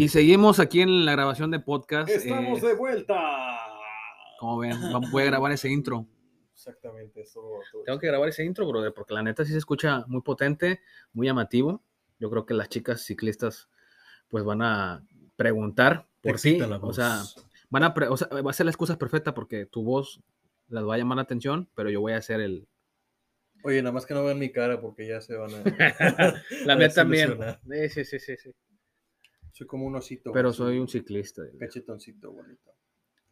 Y seguimos aquí en la grabación de podcast. Estamos eh, de vuelta. Como ven, voy a grabar ese intro. Exactamente, eso. todo Tengo que grabar ese intro, brother, porque la neta sí se escucha muy potente, muy llamativo. Yo creo que las chicas ciclistas pues van a preguntar por sí. O sea, van a, o sea, va a ser la excusa perfecta porque tu voz las va a llamar la atención, pero yo voy a hacer el... Oye, nada más que no vean mi cara porque ya se van a. La mía también. sí, sí, sí, sí. Soy como un osito. Pero soy un ciclista. Cachetoncito bonito.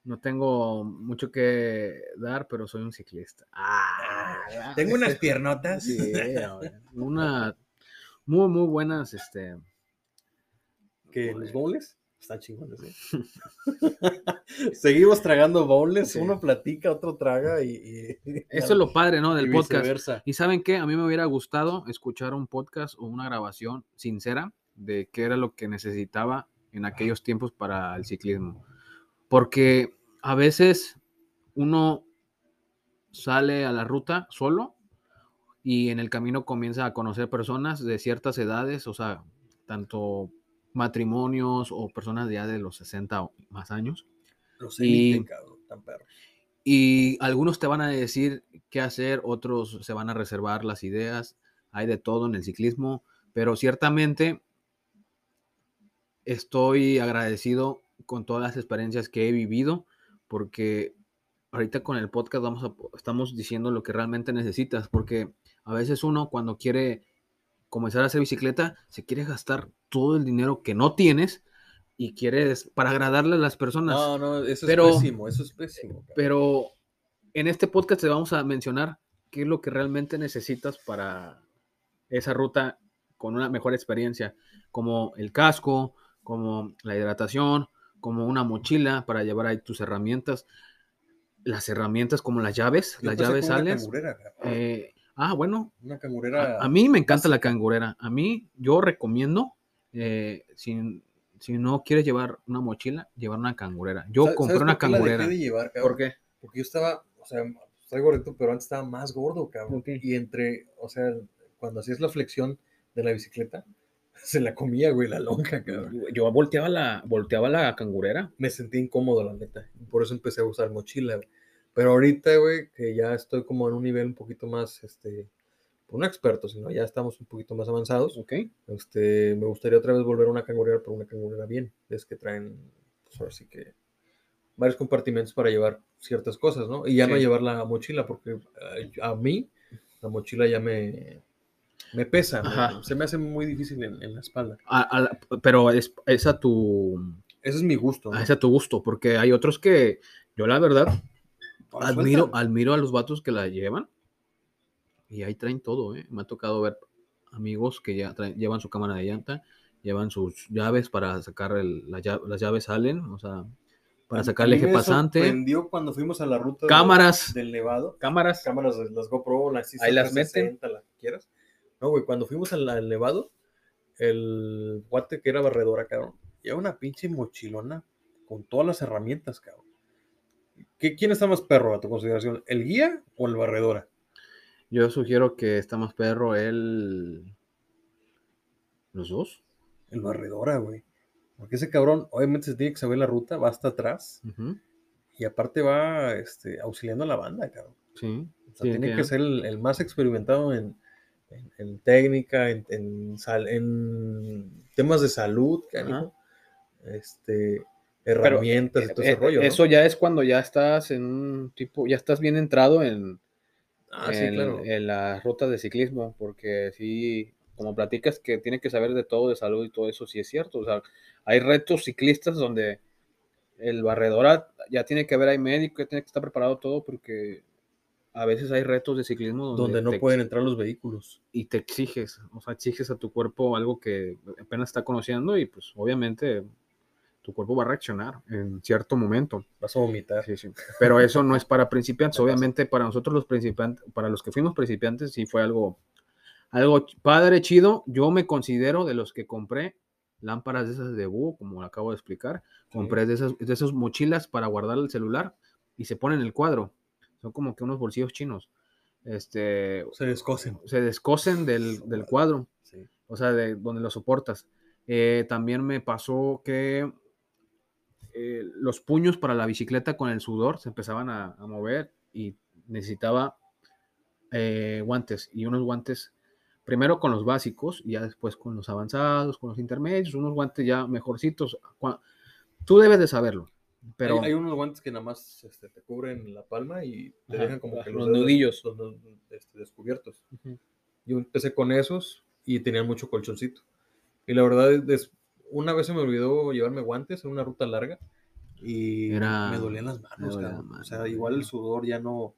No tengo mucho que dar, pero soy un ciclista. Ah, Tengo unas piernotas. Sí, una muy, muy buenas, este, que los bowls están chingones. ¿eh? Seguimos tragando bowls. Sí. Uno platica, otro traga y. y- Eso es lo padre, ¿no? Del y podcast. viceversa. Y saben qué, a mí me hubiera gustado escuchar un podcast o una grabación sincera de qué era lo que necesitaba en aquellos tiempos para el ciclismo. Porque a veces uno sale a la ruta solo y en el camino comienza a conocer personas de ciertas edades, o sea, tanto matrimonios o personas ya de los 60 o más años. Los y- cabrón, tan perros. Y algunos te van a decir qué hacer, otros se van a reservar las ideas. Hay de todo en el ciclismo, pero ciertamente estoy agradecido con todas las experiencias que he vivido, porque ahorita con el podcast vamos a, estamos diciendo lo que realmente necesitas, porque a veces uno cuando quiere comenzar a hacer bicicleta, se quiere gastar todo el dinero que no tienes y quieres para agradarle a las personas. No, no, eso Pero- es pésimo, eso es pésimo. Pero en este podcast te vamos a mencionar qué es lo que realmente necesitas para esa ruta con una mejor experiencia, como el casco, como la hidratación, como una mochila para llevar ahí tus herramientas, las herramientas como las llaves, Yo las llaves cabrón. eh, ah, bueno, Una cangurera. a, a mí me encanta la cangurera. A mí yo recomiendo, eh, si, si no quieres llevar una mochila, llevar una cangurera. Yo ¿Sabes- compré una por qué la dejé cangurera. de llevar, cabrón? ¿Por qué? Porque yo estaba, o sea, estoy gordito, pero antes estaba más gordo, cabrón. Y entre, o sea, cuando hacías la flexión de la bicicleta, se la comía, güey, la lonja, cabrón. Yo volteaba la, volteaba la cangurera. Me sentí incómodo, la neta. Por eso empecé a usar mochila, güey. Pero ahorita, güey, que ya estoy como en un nivel un poquito más, este, pues no experto, sino ya estamos un poquito más avanzados. Ok. Este, me gustaría otra vez volver a una cangurera, pero una cangurera bien. Es que traen, pues ahora sí que, varios compartimentos para llevar ciertas cosas, ¿no? Y ya no llevar la mochila, porque eh, a mí la mochila ya me, me pesa, me- se me hace muy difícil en, en la espalda. A- a la- pero es, es a tu Ese es mi gusto. ¿no? es a tu gusto, porque hay otros que yo la verdad Ahora admiro, admiro a los vatos que la llevan y ahí traen todo, ¿eh? Me ha tocado ver amigos que ya traen- llevan su cámara de llanta, llevan sus llaves para sacar el- la lla- las llaves salen, o sea, para sacar el eje pasante, cuando fuimos a la ruta de- cámaras, del Nevado. cámaras, cámaras de las GoPro, las Ahí las meten. 360, las que quieras. No, güey, cuando fuimos al, al Nevado, el guate que era barredora, cabrón, lleva una pinche mochilona con todas las herramientas, cabrón. ¿Qué, ¿Quién está más perro a tu consideración? ¿El guía o el barredora? yo sugiero que está más perro el los dos. El barredora, güey. Porque ese cabrón, obviamente, se tiene que saber la ruta, va hasta atrás y aparte va este, auxiliando a la banda, cabrón. Sí, O sea, Sí, tiene que- que ser el, el más experimentado en, en- en técnica, en, en sal- en temas de salud, este, herramientas y todo ese Eh, rollo. ¿no? Eso ya es cuando ya estás en un tipo, ya estás bien entrado en, ah, sí, en, claro. en la ruta de ciclismo, porque sí, como platicas que tiene que saber de todo, de salud y todo eso, sí es cierto. O sea, hay retos ciclistas donde el barredora ya tiene que haber, hay médico, ya tiene que estar preparado todo, porque a veces hay retos de ciclismo donde, donde no te pueden entrar los vehículos. y te exiges, o sea, exiges a tu cuerpo algo que apenas está conociendo y pues obviamente tu cuerpo va a reaccionar en cierto momento. Vas a vomitar. Sí, sí. Pero eso no es para principiantes. Obviamente, para nosotros los principiantes, para los que fuimos principiantes, sí fue algo, algo padre, chido. Yo me considero de los que compré lámparas de esas de búho, como acabo de explicar. Compré de esas, de esas mochilas para guardar el celular y se ponen el cuadro. Son como que unos bolsillos chinos. Este, Se descosen. se descosen del, del cuadro, Sí. o sea, de donde lo soportas. Eh, también me pasó que eh, los puños para la bicicleta con el sudor se empezaban a, a mover y necesitaba eh, guantes y unos guantes primero con los básicos y ya después con los avanzados, con los intermedios, unos guantes ya mejorcitos. Tú debes de saberlo, pero hay, hay unos guantes que nada más este, te cubren la palma y te Ajá, dejan como que los dedos- nudillos. los nu- este, descubiertos. Ujú. Yo empecé con esos y tenían mucho colchoncito. Y la verdad, es- una vez se me olvidó llevarme guantes en una ruta larga y Era- me dolían las manos. dolía O sea, igual el sudor ya no.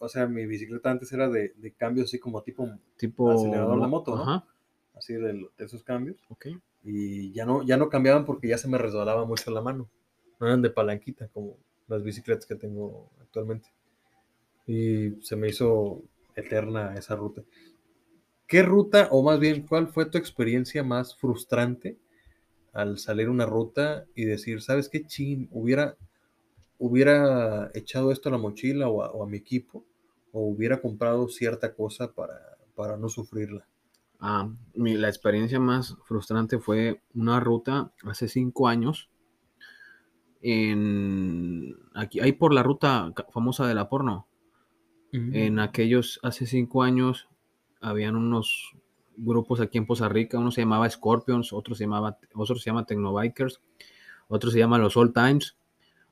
O sea, mi bicicleta antes era de, de cambios así como tipo, tipo acelerador de moto, ¿no? Ajá, así de, de esos cambios. ok. Y ya no, ya no cambiaban porque ya se me resbalaba mucho la mano. No eran de palanquita como las bicicletas que tengo actualmente. Y se me hizo eterna esa ruta. ¿Qué ruta, o más bien, cuál fue tu experiencia más frustrante al salir una ruta y decir, ¿sabes qué chin? Hubiera, hubiera echado esto a la mochila o a, o a mi equipo, o hubiera comprado cierta cosa para, para no sufrirla. Ah, mi- la experiencia más frustrante fue una ruta hace cinco años en aquí ahí por la ruta famosa de la porno. En aquellos hace cinco años habían unos grupos aquí en Poza Rica, uno se llamaba Scorpions, otro se llamaba, otro se llama Tecnobikers, otro se llama los Old Times,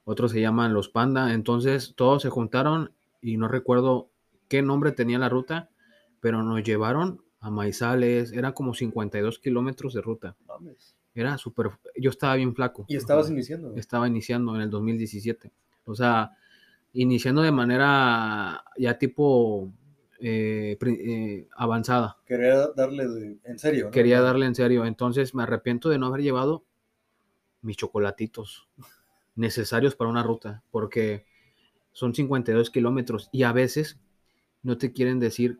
otro se llaman los Panda. Entonces todos se juntaron y no recuerdo qué nombre tenía la ruta, pero nos llevaron a Maizales, era como 52 kilómetros de ruta. Era súper, yo estaba bien flaco. Y estabas iniciando. Estaba iniciando en el 2017. O sea, iniciando de manera ya tipo eh, eh, avanzada. Quería darle de- en serio. ¿no? Quería darle en serio. Entonces me arrepiento de no haber llevado mis chocolatitos necesarios para una ruta, porque son 52 kilómetros y a veces no te quieren decir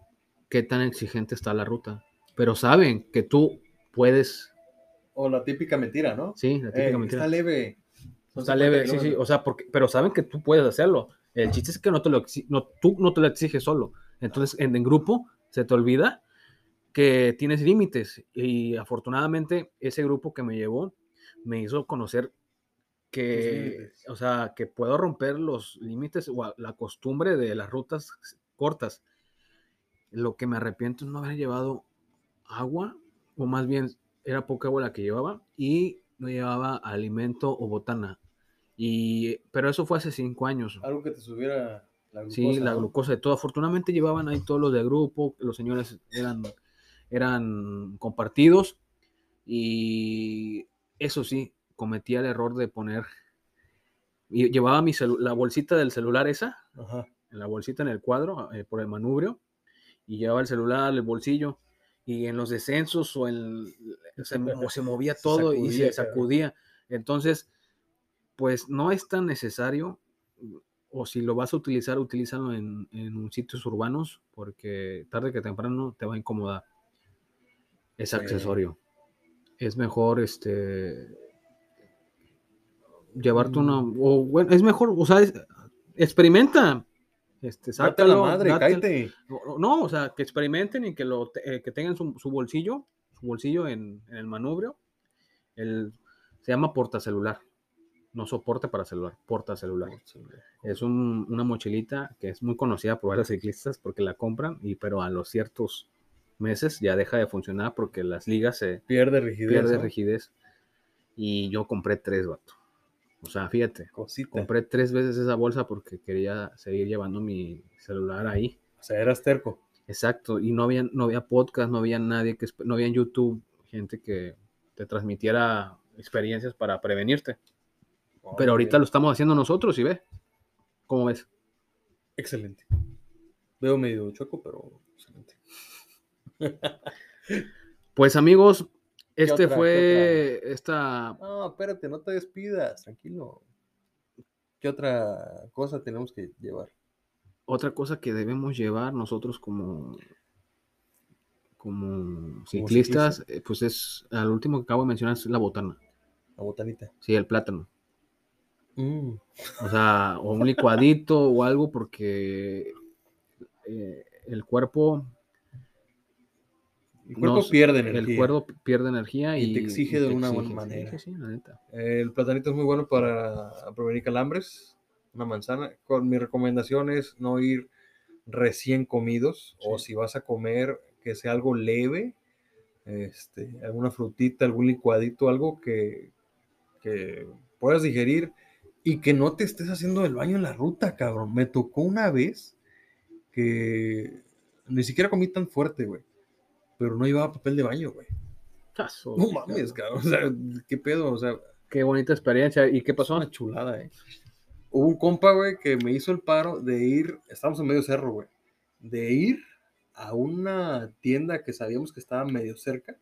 qué tan exigente está la ruta, pero saben que tú puedes, O la típica mentira, ¿no? sí, la típica Eh, mentira. Está leve. Está 50 leve, sí, sí, o sea, porque, pero saben que tú puedes hacerlo. El chiste es que no te lo no, tú no te lo exiges solo. Entonces, en, en grupo se te olvida que tienes límites. Y afortunadamente, ese grupo que me llevó me hizo conocer que, o sea, que puedo romper los límites o la costumbre de las rutas cortas. Lo que me arrepiento es no haber llevado agua, o más bien era poca agua la que llevaba, y no llevaba alimento o botana. Y, pero eso fue hace cinco años. Algo que te subiera la glucosa. Sí, la ¿no? glucosa de todo. Afortunadamente llevaban ahí todos los del grupo, los señores eran, eran compartidos y eso sí, cometía el error de poner, y llevaba mi celu- la bolsita del celular esa, Ajá. en la bolsita en el cuadro, eh, por el manubrio, y llevaba el celular, el bolsillo, y en los descensos o, en, se, se movía Se todo y se sacudía. Entonces, pues no es tan necesario, o si lo vas a utilizar, utilízalo en, en sitios urbanos, porque tarde que temprano te va a incomodar. Es Sí. accesorio. Es mejor este llevarte una. Mm. O, bueno, es mejor, o sea, es- experimenta. Este, a la sácalo, madre, cállate. no, no, o sea, que experimenten y que lo eh, que tengan su, su bolsillo, su bolsillo en, en el manubrio. El, se llama portacelular. No soporte para celular, portacelular. Es un- una mochilita que es muy conocida por varios ciclistas porque la compran, y, pero a los ciertos meses ya deja de funcionar porque las ligas se Pierde rigidez. pierde ¿no? rigidez. Y yo compré tres, vato. O sea, fíjate, Cosita. compré tres veces esa bolsa porque quería seguir llevando mi celular ahí. O sea, eras terco. Exacto, y no había, no había podcast, no había nadie que, no había en YouTube gente que te transmitiera experiencias para prevenirte. Pero ahorita lo estamos haciendo nosotros y ve. ¿Cómo ves? Excelente. Veo medio choco, pero excelente. Pues amigos, este fue esta No, espérate, no te despidas, tranquilo. ¿Qué otra cosa tenemos que llevar? otra cosa que debemos llevar nosotros como como ciclistas, eh, pues es al último que acabo de mencionar es la botana, La botanita. sí, el plátano. Mm, O sea, o un licuadito o algo porque eh, el cuerpo El cuerpo nos- pierde energía. El cuerpo pierde energía y, Y te exige de una buena manera. Sí, sí, sí, la neta. El platanito es muy bueno para prevenir calambres. Una manzana. Con mi recomendación es no ir recién comidos o si vas a comer que sea algo leve, este, alguna frutita, algún licuadito, algo que, que puedas digerir y que no te estés haciendo el baño en la ruta, cabrón. Me tocó una vez que ni siquiera comí tan fuerte, güey, pero no llevaba papel de baño, güey. Chazo, No mames, cabrón. O sea, ¿qué pedo? O sea, Qué bonita experiencia. ¿Y qué pasó? una chulada, eh. Hubo un compa, güey, que me hizo el paro de ir, estamos en medio cerro, güey, de ir a una tienda que sabíamos que estaba medio cerca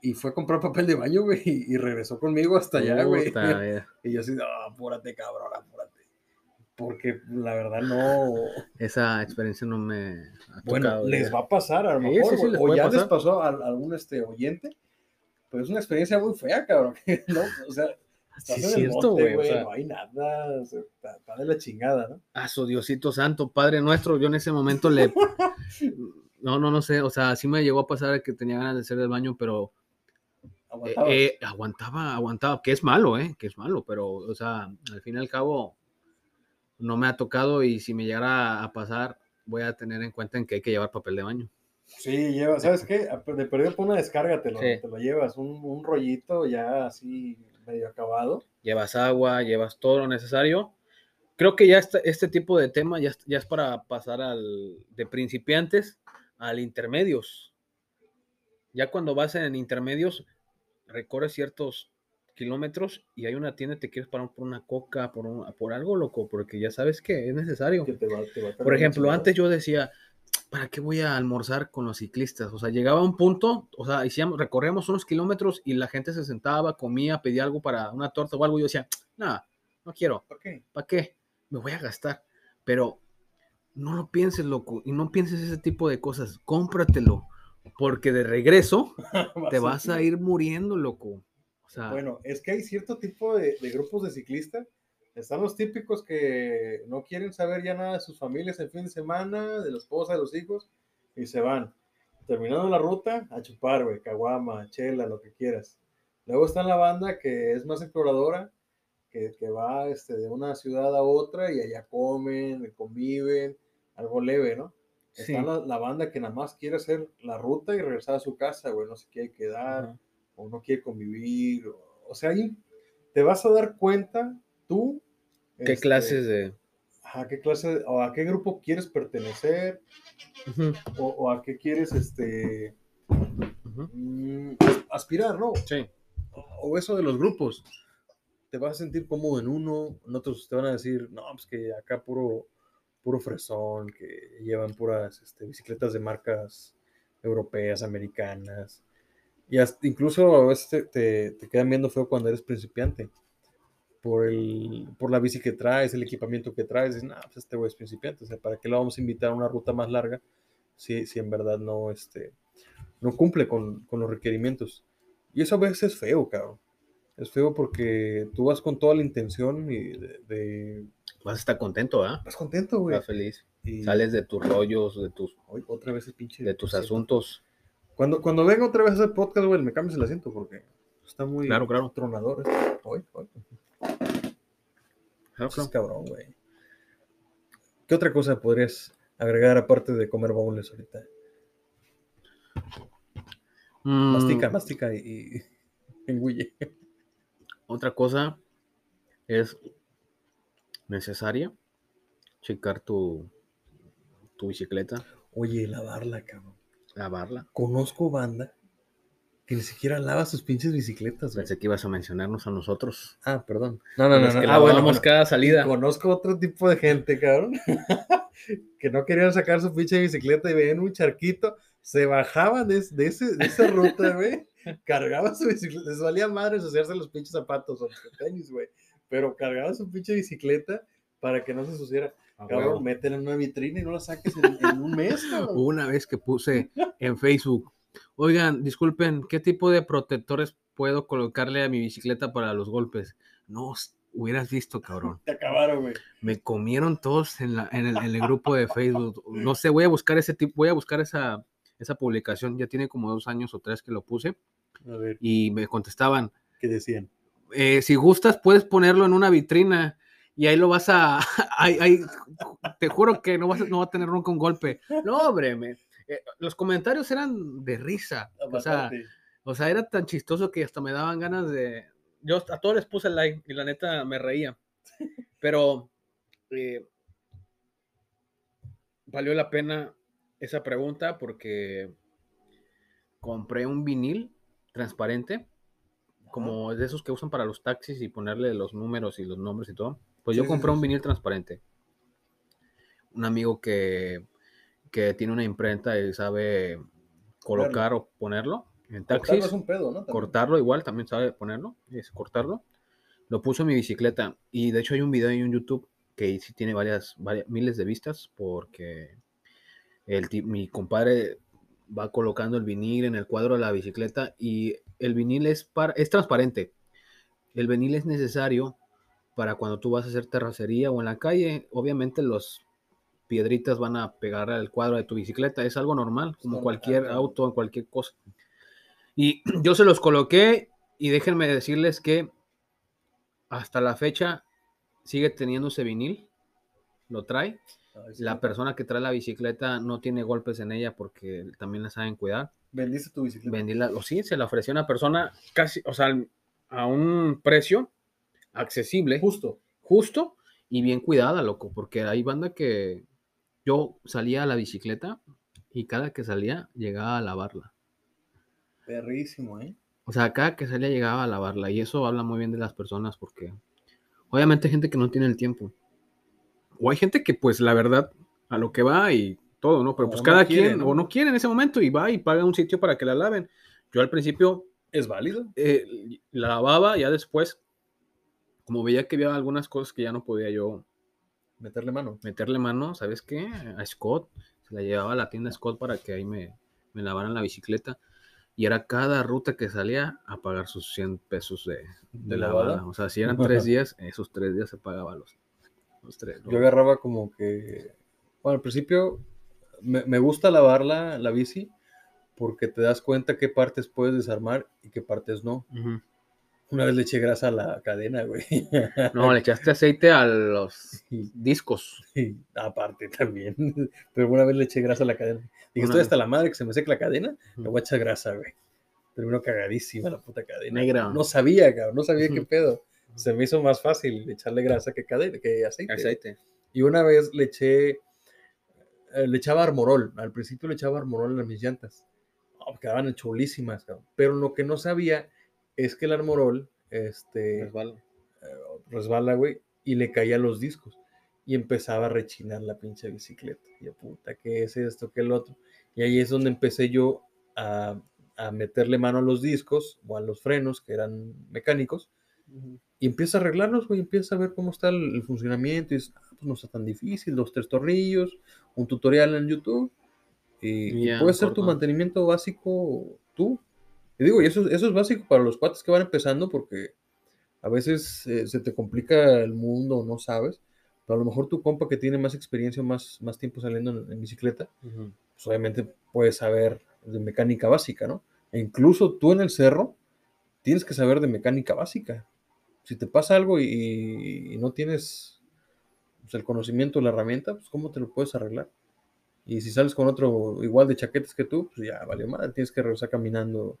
y fue a comprar papel de baño, güey, y, regresó conmigo hasta allá, güey. Y yo así, ah, apúrate, cabrón, apúrate. Porque la verdad no. Esa experiencia no me ha Bueno, tocado, les ya. va a pasar a lo mejor, sí, sí, o ya les pasó a, a algún este, oyente, pero es una experiencia muy fea, cabrón. ¿no? O sea, estás en el cierto, monte, güey, o güey, sea. no hay nada, o sea, está, está de la chingada, ¿no? Ah, su Diosito Santo, Padre nuestro, yo en ese momento le... No, no, no sé, o sea, sí me llegó a pasar que tenía ganas de hacer el baño, pero eh, eh, aguantaba, aguantaba, que es malo, ¿eh? Que es malo, pero, o sea, al fin y al cabo, no me ha tocado y si me llegara a pasar, voy a tener en cuenta en que hay que llevar papel de baño. Sí, lleva, ¿sabes qué? De perdido por una descarga te lo, Sí. te lo llevas, un, un rollito ya así medio acabado. Llevas agua, llevas todo lo necesario. Creo que ya este, este tipo de tema ya, es- ya es para pasar al de principiantes al intermedios. Ya cuando vas en intermedios, recorres ciertos kilómetros y hay una tienda y te quieres parar por una coca, por, un- por algo loco, porque ya sabes que es necesario. Que te va, te va a Por ejemplo, antes yo decía, ¿para qué voy a almorzar con los ciclistas? O sea, llegaba a un punto, o sea, hacíamos, recorríamos unos kilómetros y la gente se sentaba, comía, pedía algo para una torta o algo. Y yo decía, nada, no quiero. ¿Por qué? ¿Para qué? Me voy a gastar. Pero no lo pienses, loco, y no pienses ese tipo de cosas. Cómpratelo, porque de regreso te vas a ir muriendo, loco. O sea, Bueno, es que hay cierto tipo de, de grupos de ciclistas. Están los típicos que no quieren saber ya nada de sus familias el fin de semana, de la esposa, de los hijos, y se van. Terminando la ruta, a chupar, güey, caguama, chela, lo que quieras. Luego está la banda que es más exploradora, que, que va este, de una ciudad a otra y allá comen, conviven, algo leve, ¿no? sí. Está la, la banda que nada más quiere hacer la ruta y regresar a su casa, güey, no se quiere quedar Ajá. O no quiere convivir. O, o sea, ahí te vas a dar cuenta tú. ¿Qué este, clases de...? A qué clase o a qué grupo quieres pertenecer o, o a qué quieres este mm, aspirar, ¿no? Sí. O eso de los grupos. Te vas a sentir cómodo en uno, en otros te van a decir, no, pues que acá puro, puro fresón, que llevan puras este, bicicletas de marcas europeas, americanas. Y hasta- incluso a veces te, te- te quedan viendo feo cuando eres principiante. Por, el, por la bici que traes, el equipamiento que traes. Dicen, ah, pues este güey es principiante. O sea, ¿para qué lo vamos a invitar a una ruta más larga si, si en verdad no, este, no cumple con, con los requerimientos? Y eso a veces es feo, cabrón. Es feo porque tú vas con toda la intención y de... de- Vas a estar contento, ¿ah? vas contento, güey. Estás feliz. Y Sales de tus rollos, de tus, otra vez el pinche... de tus asuntos. Cuando, cuando venga otra vez a hacer podcast, güey, me cambias el asiento porque está muy Claro, claro. tronador. este. Ay, ay, Claro, estás cabrón, güey. ¿Qué otra cosa podrías agregar aparte de comer boneless ahorita? Mm, Mastica, mastica y, y engüille. Otra cosa es necesaria checar tu, tu bicicleta, Oye, lavarla, cabrón. Lavarla. Conozco banda que ni siquiera lava sus pinches bicicletas, güey. Pensé que ibas a mencionarnos a nosotros. Ah, perdón. No, no, no. No. que Ah, bueno, cada salida. Conozco otro tipo de gente, cabrón, que no querían sacar su pinche bicicleta y veían un charquito, se bajaban de, de ese, de esa ruta, güey, cargaban su bicicleta, les valía madre ensuciarse los pinches zapatos o los tenis, güey, pero cargaban su pinche bicicleta para que no se ensuciara. Cabrón, métela en una vitrina y no la saques en, en un mes, cabrón. Una vez que puse en Facebook, oigan, disculpen, ¿qué tipo de protectores puedo colocarle a mi bicicleta para los golpes? No, hubieras visto, cabrón. Te acabaron, güey. Me comieron todos en, la- en el, en el grupo de Facebook. No sé, voy a buscar ese tipo, voy a buscar esa, esa publicación, ya tiene como dos años o tres que lo puse, A ver, y me contestaban, ¿qué decían? eh, si gustas puedes ponerlo en una vitrina y ahí lo vas a, ahí- ahí- te juro que no vas a, no va a tener nunca un golpe. No, hombre, me- eh, los comentarios eran de risa, o sea, o sea, era tan chistoso que hasta me daban ganas de, yo a todos les puse like y la neta me reía, pero eh, valió la pena esa pregunta porque compré un vinil transparente como de esos que usan para los taxis y ponerle los números y los nombres y todo. Pues yo Sí, compré sí, un vinil transparente. Un amigo que, que tiene una imprenta y sabe colocar o ponerlo en cortarlo taxis, es un pedo, ¿no? También. cortarlo igual, también sabe ponerlo, es cortarlo. Lo puso en mi bicicleta y de hecho hay un video en YouTube que sí tiene varias, varias miles de vistas porque el, mi compadre va colocando el vinil en el cuadro de la bicicleta y el vinil es, para, es transparente. El vinil es necesario para cuando tú vas a hacer terracería o en la calle. Obviamente los piedritas van a pegar al cuadro de tu bicicleta. Es algo normal, como cualquier auto, cualquier cosa. Y yo se los coloqué y déjenme decirles que hasta la fecha sigue teniendo ese vinil. Lo trae. La persona que trae la bicicleta no tiene golpes en ella porque también la saben cuidar. Vendiste tu bicicleta. Vendí la, o sí, se la ofreció una persona casi, o sea, a un precio accesible, Justo. justo y bien cuidada, loco, porque hay banda que yo salía a la bicicleta y cada que salía llegaba a lavarla. Perrísimo, ¿eh? O sea, cada que salía llegaba a lavarla y eso habla muy bien de las personas porque obviamente hay gente que no tiene el tiempo. O hay gente que pues la verdad a lo que va y todo, ¿no? Pero O pues no cada quiere, quien ¿no? o no quiere en ese momento y va y paga un sitio para que la laven. Yo al principio ¿Es válido? eh, la lavaba, ya después, como veía que había algunas cosas que ya no podía yo Meterle mano. meterle mano, ¿sabes qué? A Scott, se la llevaba a la tienda Scott para que ahí me, me lavaran la bicicleta. Y era cada ruta que salía a pagar sus 100 pesos de, de ¿De lavada. lavada? O sea, si eran tres días, esos tres días se pagaba los, los tres. ¿no? Yo agarraba como que. Bueno, al principio me, me gusta lavar la, la bici porque te das cuenta qué partes puedes desarmar y qué partes no. Ujú. Una vez le eché grasa a la cadena, güey. No, le echaste aceite a los discos. y aparte también. Pero una vez le eché grasa a la cadena. Dije, estoy hasta la madre que se me seque la cadena. Ujú. voy a echar grasa, güey. Terminó cagadísima la puta cadena. Negra. No sabía, cabrón. No sabía qué pedo. Se me hizo más fácil echarle grasa que cadena, que aceite. Aceite. Y una vez le eché, eh, le echaba armorol. Al principio le echaba armorol a mis llantas. Oh, quedaban chulísimas, cabrón. Pero lo que no sabía es que el armorol, este, Resbala. resbala, güey, y le caía los discos. Y empezaba a rechinar la pinche bicicleta. Y yo, puta, ¿qué es esto? ¿Qué es lo otro? Y ahí es donde empecé yo a, a meterle mano a los discos o a los frenos, que eran mecánicos. Y empieza a arreglarlos, güey, empieza a ver cómo está el, el funcionamiento. Y dices, ah, pues no está tan difícil, dos, tres tornillos, un tutorial en YouTube. Y, y Ya, puedes hacer tu mantenimiento básico tú. Y digo, y eso, eso es básico para los cuates que van empezando porque a veces eh, se te complica el mundo, no sabes. Pero a lo mejor tu compa que tiene más experiencia, más, más tiempo saliendo en, en bicicleta, pues obviamente puedes saber de mecánica básica, ¿no? E incluso tú en el cerro tienes que saber de mecánica básica. Si te pasa algo y, y no tienes pues, el conocimiento, la herramienta, pues ¿cómo te lo puedes arreglar? Y si sales con otro igual de chaquetes que tú, pues ya valió madre, tienes que regresar caminando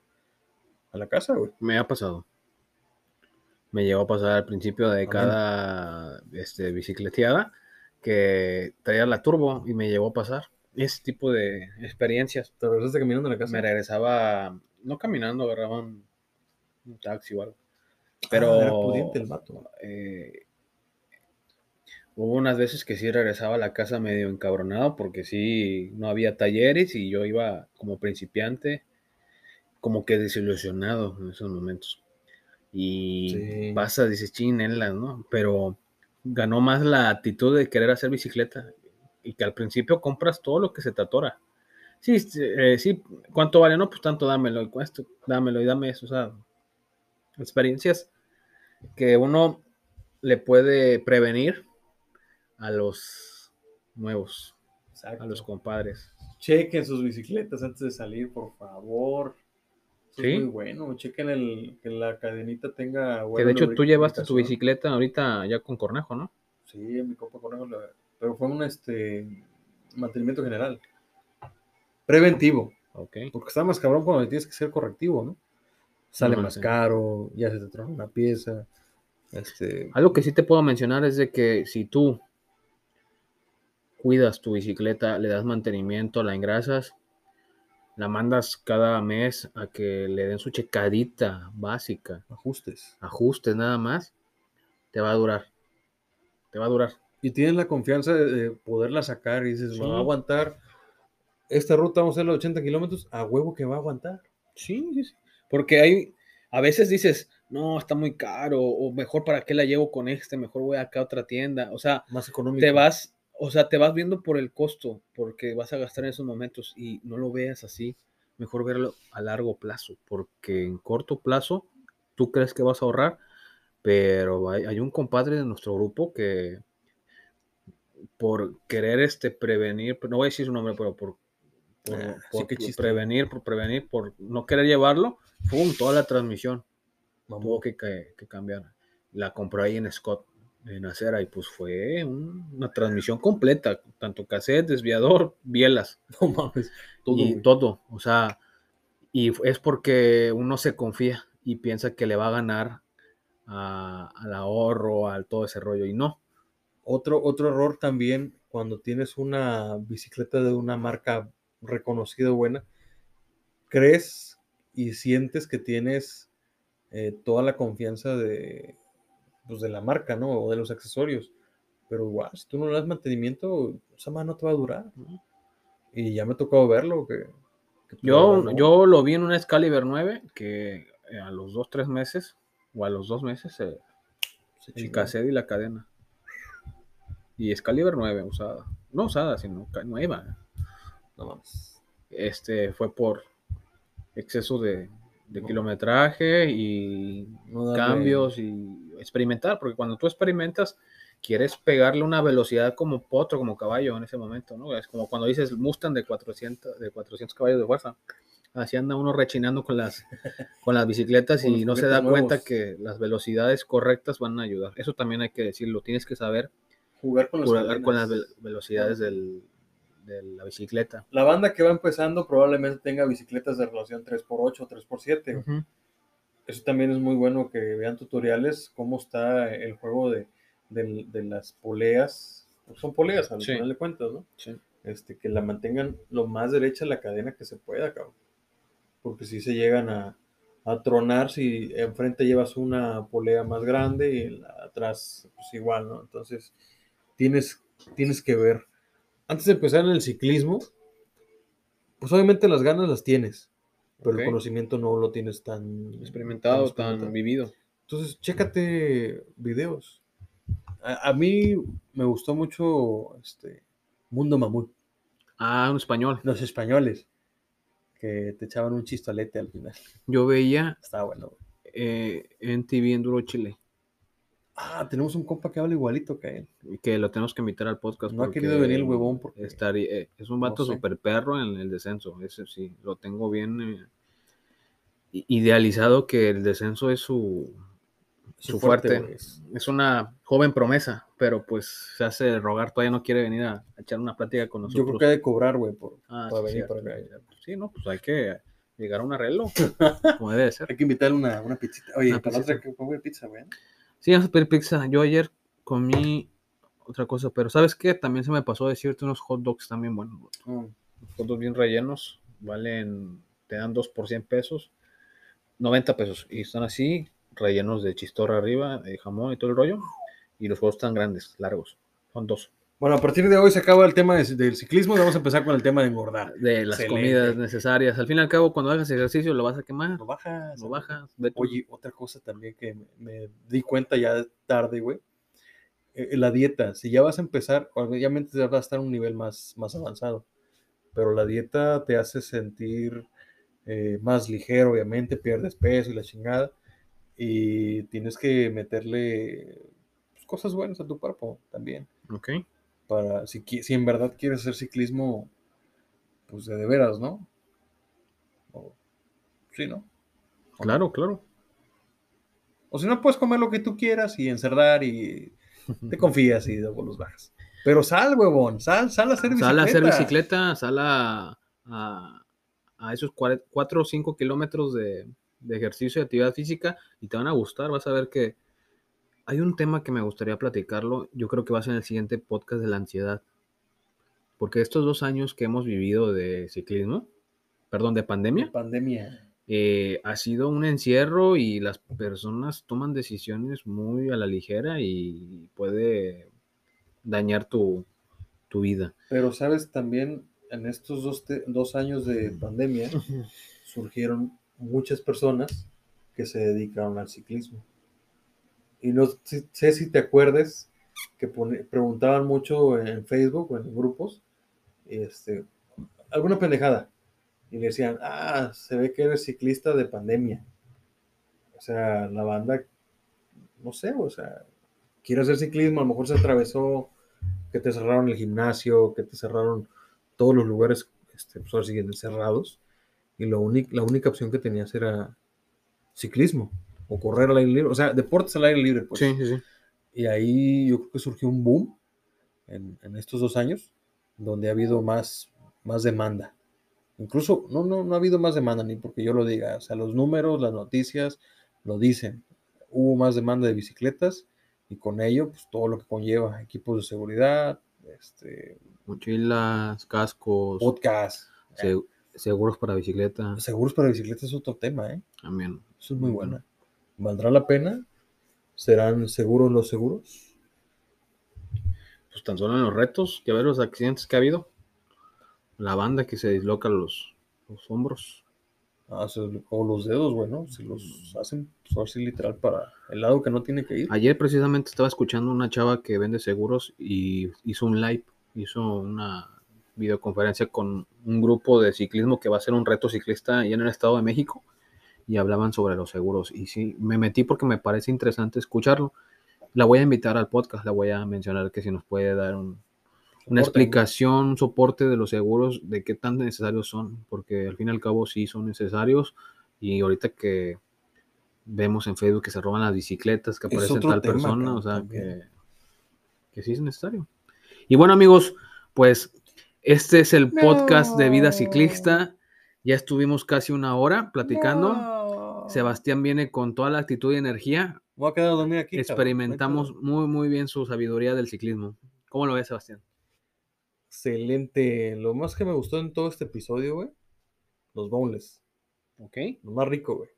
a la casa, güey. Me ha pasado. Me llegó a pasar al principio de cada este, bicicleteada que traía la turbo y me llegó a pasar. Ese tipo de experiencias. Te regresaste caminando a la casa. Me regresaba, no caminando, agarraba un, un taxi o algo. Ah, Pero era pudiente el vato. eh, hubo unas veces que sí regresaba a la casa medio encabronado porque sí no había talleres y yo iba como principiante, como que desilusionado en esos momentos. Y Sí. pasa, dices, chinelas, ¿no? Pero ganó más la actitud de querer hacer bicicleta y que al principio compras todo lo que se te atora. Sí, sí, eh, sí, ¿cuánto vale? No, pues tanto dámelo y cuesta, dámelo y dame eso, o sea, experiencias que uno le puede prevenir a los nuevos. Exacto. a los compadres. Chequen sus bicicletas antes de salir, por favor. Sí. es muy bueno. Chequen el, que la cadenita tenga. Que de hecho tú llevaste tu bicicleta ahorita ya con Cornejo, ¿no? Sí, mi copa conejo, la- pero fue un este mantenimiento general. Preventivo, Ok. porque está más cabrón cuando tienes que ser correctivo, ¿no? Sale No, más sí. caro, ya se te trona una pieza. Este, Algo que sí te puedo mencionar es de que si tú cuidas tu bicicleta, le das mantenimiento, la engrasas, la mandas cada mes a que le den su checadita básica, ajustes. ajustes nada más, te va a durar. Te va a durar. Y tienes la confianza de, de poderla sacar y dices, Sí. va a aguantar. Esta ruta vamos a hacer los 80 kilómetros, a huevo que va a aguantar. Sí, sí, sí. Porque hay, a veces dices, no, está muy caro, o mejor para qué la llevo con este, mejor voy acá a otra tienda. O sea, Más económico. te vas, o sea, te vas viendo por el costo, porque vas a gastar en esos momentos y no lo veas así. Mejor verlo a largo plazo, porque en corto plazo tú crees que vas a ahorrar, pero hay, hay un compadre de nuestro grupo que por querer este prevenir, no voy a decir su nombre, pero por, por, Ah, sí, por prevenir, por prevenir, por no querer llevarlo, ¡pum! toda la transmisión tuvo que, que- que cambiar. La compró ahí en Scott, en acera, y pues fue un- una transmisión completa, tanto cassette, desviador, bielas, No mames. Todo, y güey. todo. O sea, y es porque uno se confía y piensa que le va a ganar a- al ahorro, al todo ese rollo, y no. Otro, otro error también cuando tienes una bicicleta de una marca reconocida buena, crees y sientes que tienes eh, toda la confianza de, pues, de la marca, ¿no? O de los accesorios. Pero igual, si tú no le das mantenimiento, esa mano no te va a durar. ¿no? Y ya me ha tocado verlo. Que, Yo, no. yo lo vi en una Excalibur 9 que eh, a los 2, 3 meses, o a los 2 meses, eh, Se el cassette y la cadena. Y Excalibur 9 usada. No usada, sino nueva. No mames. Este fue por exceso de, de No. kilometraje y cambios y experimentar, porque cuando tú experimentas, quieres pegarle una velocidad como potro, como caballo en ese momento, ¿no? Es como cuando dices Mustang de 400, de 400 caballos de fuerza. Así anda uno rechinando con las, con las bicicletas y no se da cuenta que las velocidades correctas van a ayudar. Eso también hay que decirlo, tienes que saber Jugar con las jugar con las ve- velocidades del- de la bicicleta. La banda que va empezando probablemente tenga bicicletas de relación 3x8 o 3x7. güey. Ujú. Eso también es muy bueno que vean tutoriales, cómo está el juego de, de las poleas. Son poleas al Sí. final de cuentas, ¿no? Sí. Este, que la mantengan lo más derecha la cadena que se pueda, cabrón. Porque si se llegan a, a tronar, si enfrente llevas una polea más grande y atrás, pues igual, ¿no? Entonces, tienes, tienes que ver. Antes de empezar en el ciclismo, pues obviamente las ganas las tienes, pero el conocimiento no lo tienes tan Experimentado, tan experimentado. vivido. Entonces, chécate videos. A, a mí me gustó mucho este Mundo Mamut, Ah, un español. los españoles, que te echaban un chistolete al final. Yo veía bueno. eh, en TV en Duro Chile, Ah, tenemos un compa que habla igualito que él. y que lo tenemos que invitar al podcast. No ha querido venir el huevón porque- estaría- eh, es un vato sé. super perro en el descenso. Ese sí, lo tengo bien eh, idealizado que el descenso es su, su fuerte. güey. Es una joven promesa, pero pues se hace rogar, todavía no quiere venir a, a echar una plática con Yo nosotros. creo que hay de cobrar, güey, por, Ah, para sí, venir cierto, para acá. Sí, no, pues hay que llegar a un arreglo, como debe de ser. Hay que invitarle una, una pizzita. Oye, Una para la otra come pizza, güey. Sí, vamos a pizza. Yo ayer comí otra cosa, pero ¿sabes qué? También se me pasó decirte unos hot dogs también buenos. Mm. Hot dogs bien rellenos, valen, te dan 2 por 100 pesos, 90 pesos. Y están así, rellenos de chistorra arriba, de jamón y todo el rollo. Y los huevos están grandes, largos. Son dos. Bueno, a partir de hoy se acaba el tema de- del ciclismo y vamos a empezar con el tema de engordar. De las Excelente. comidas necesarias. Al fin y al cabo, cuando hagas ejercicio, lo vas a quemar. Lo bajas. Lo bajas. Oye, otra cosa también que me, me di cuenta ya tarde, güey. eh, la dieta. Si ya vas a empezar, obviamente ya vas a estar a un nivel más, más avanzado. Pero la dieta te hace sentir eh, más ligero, obviamente, pierdes peso y la chingada. Y tienes que meterle pues, cosas buenas a tu cuerpo también. Ok. Para si, si en verdad quieres hacer ciclismo, pues de, de veras, ¿no? O- sí, ¿no? Claro, claro. O si no, puedes comer lo que tú quieras y encerrar y te confías y luego los bajas. Pero sal, huevón, sal, sal a hacer bicicleta. Sal a hacer bicicleta, sal a, a, a esos 4 o 5 kilómetros de, de ejercicio y actividad física y te van a gustar. Vas a ver que hay un tema que me gustaría platicarlo. Yo creo que va a ser en el siguiente podcast de la ansiedad. Porque estos dos años que hemos vivido de ciclismo, perdón, de pandemia, Pandemia. eh, ha sido un encierro y las personas toman decisiones muy a la ligera y puede dañar tu, tu vida. Pero, ¿sabes? También en estos dos, dos años de pandemia surgieron muchas personas que se dedicaron al ciclismo. Y no sé si te acuerdes que preguntaban mucho en Facebook o en grupos, este, alguna pendejada. Y le decían, ah, se ve que eres ciclista de pandemia. O sea, la banda, no sé, o sea, quiere hacer ciclismo, a lo mejor se atravesó que te cerraron el gimnasio, que te cerraron todos los lugares, este, pues ahora siguen cerrados. Y lo la única opción que tenías era ciclismo o correr al aire libre. O sea, deportes al aire libre, pues. Sí, sí, sí. Y ahí yo creo que surgió un boom en, en estos dos años, donde ha habido más, más demanda. Incluso, no, no, no ha habido más demanda, ni porque yo lo diga. O sea, los números, las noticias lo dicen. Hubo más demanda de bicicletas y con ello, pues todo lo que conlleva, equipos de seguridad, este, Mochilas, cascos, podcast. se- seguros para bicicleta. Seguros para bicicletas es otro tema, ¿eh? También. Eso es muy bueno. ¿Valdrá la pena? ¿Serán seguros los seguros? Pues tan solo en los retos, que ver los accidentes que ha habido. La banda que se disloca los, los hombros. Ah, o los dedos, bueno, si los hacen, pues así literal para el lado que no tiene que ir. Ayer precisamente estaba escuchando una chava que vende seguros y hizo un live, hizo una videoconferencia con un grupo de ciclismo que va a ser un reto ciclista allá en el Estado de México y hablaban sobre los seguros. Y sí, me metí porque me parece interesante escucharlo. La voy a invitar al podcast, la voy a mencionar que si nos puede dar un- una Soporte. explicación, un soporte de los seguros, de qué tan necesarios son, porque al fin y al cabo sí son necesarios. Y ahorita que vemos en Facebook que se roban las bicicletas, que aparece tal tema, persona, o sea, que, que sí es necesario. Y bueno, amigos, pues este es el podcast de Vida Ciclista. Ya estuvimos casi una hora platicando. No. Sebastián viene con toda la actitud y energía. Voy a quedar a dormir aquí. Experimentamos muy, muy bien su sabiduría del ciclismo. ¿Cómo lo ves, Sebastián? Excelente. Lo más que me gustó en todo este episodio, güey, los boneless. Ok. Lo más rico, güey.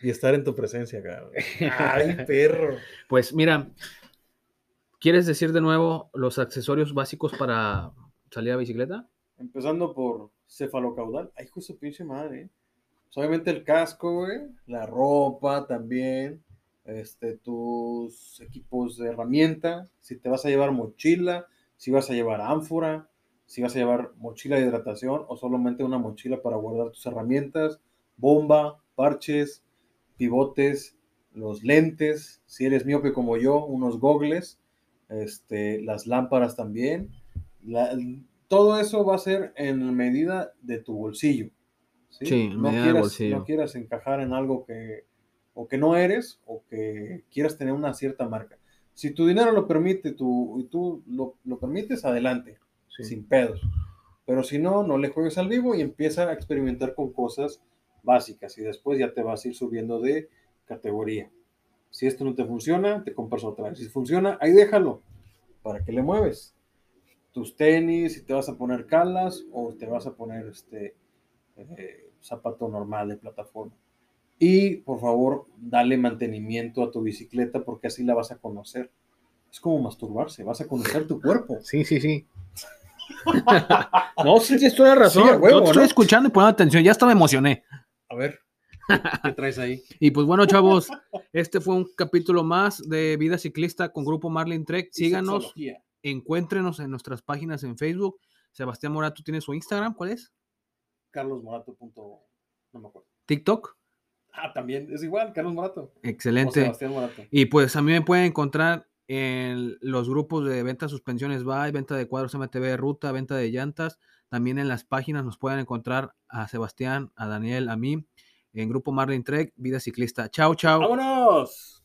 Y estar en tu presencia, cabrón. Ay, perro. Pues mira, ¿quieres decir de nuevo los accesorios básicos para salir a bicicleta? Empezando por cefalocaudal. Ay, hijo de su pinche madre. ¿eh? Pues, obviamente el casco. La ropa también. Este, tus equipos de herramienta. Si te vas a llevar mochila. Si vas a llevar ánfora. Si vas a llevar mochila de hidratación. O solamente una mochila para guardar tus herramientas. Bomba, parches, pivotes, los lentes. Si eres miope como yo, unos gogles. Este, las lámparas también. Todo eso va a ser en medida de tu bolsillo. Sí, Sí, en no, quieras, bolsillo. no quieras encajar en algo que o que no eres o que quieras tener una cierta marca. Si tu dinero lo permite tú, y tú lo, lo permites, adelante, Sí. sin pedos. Pero si no, no le juegues al vivo y empieza a experimentar con cosas básicas y después ya te vas a ir subiendo de categoría. Si esto no te funciona, te compras otra vez. Si funciona, ahí déjalo. ¿Para qué le mueves? Tus tenis, si te vas a poner calas o te vas a poner este eh, zapato normal de plataforma. Y por favor, dale mantenimiento a tu bicicleta porque así la vas a conocer. Es como masturbarse, vas a conocer tu cuerpo. Sí, sí, sí. no, sí, tienes toda la razón. Sí, a huevo, Yo te estoy escuchando y poniendo atención. Ya hasta me emocioné. A ver, ¿qué traes ahí? Y pues bueno, chavos, este fue un capítulo más de Vida Ciclista con Grupo Marlin Trek. Síganos, encuéntrenos en nuestras páginas en Facebook. Sebastián Morato tiene su Instagram, ¿cuál es? Carlos Morato. punto- No me acuerdo. TikTok. Ah, también es igual, Carlos Morato. O Excelente. Sebastián Morato. Y pues a mí me pueden encontrar en los grupos de venta suspensiones by, venta de cuadros MTV ruta, venta de llantas. También en las páginas nos pueden encontrar a Sebastián, a Daniel, a mí, en Grupo Marlin Trek, Vida Ciclista. Chao, chao. ¡Vámonos!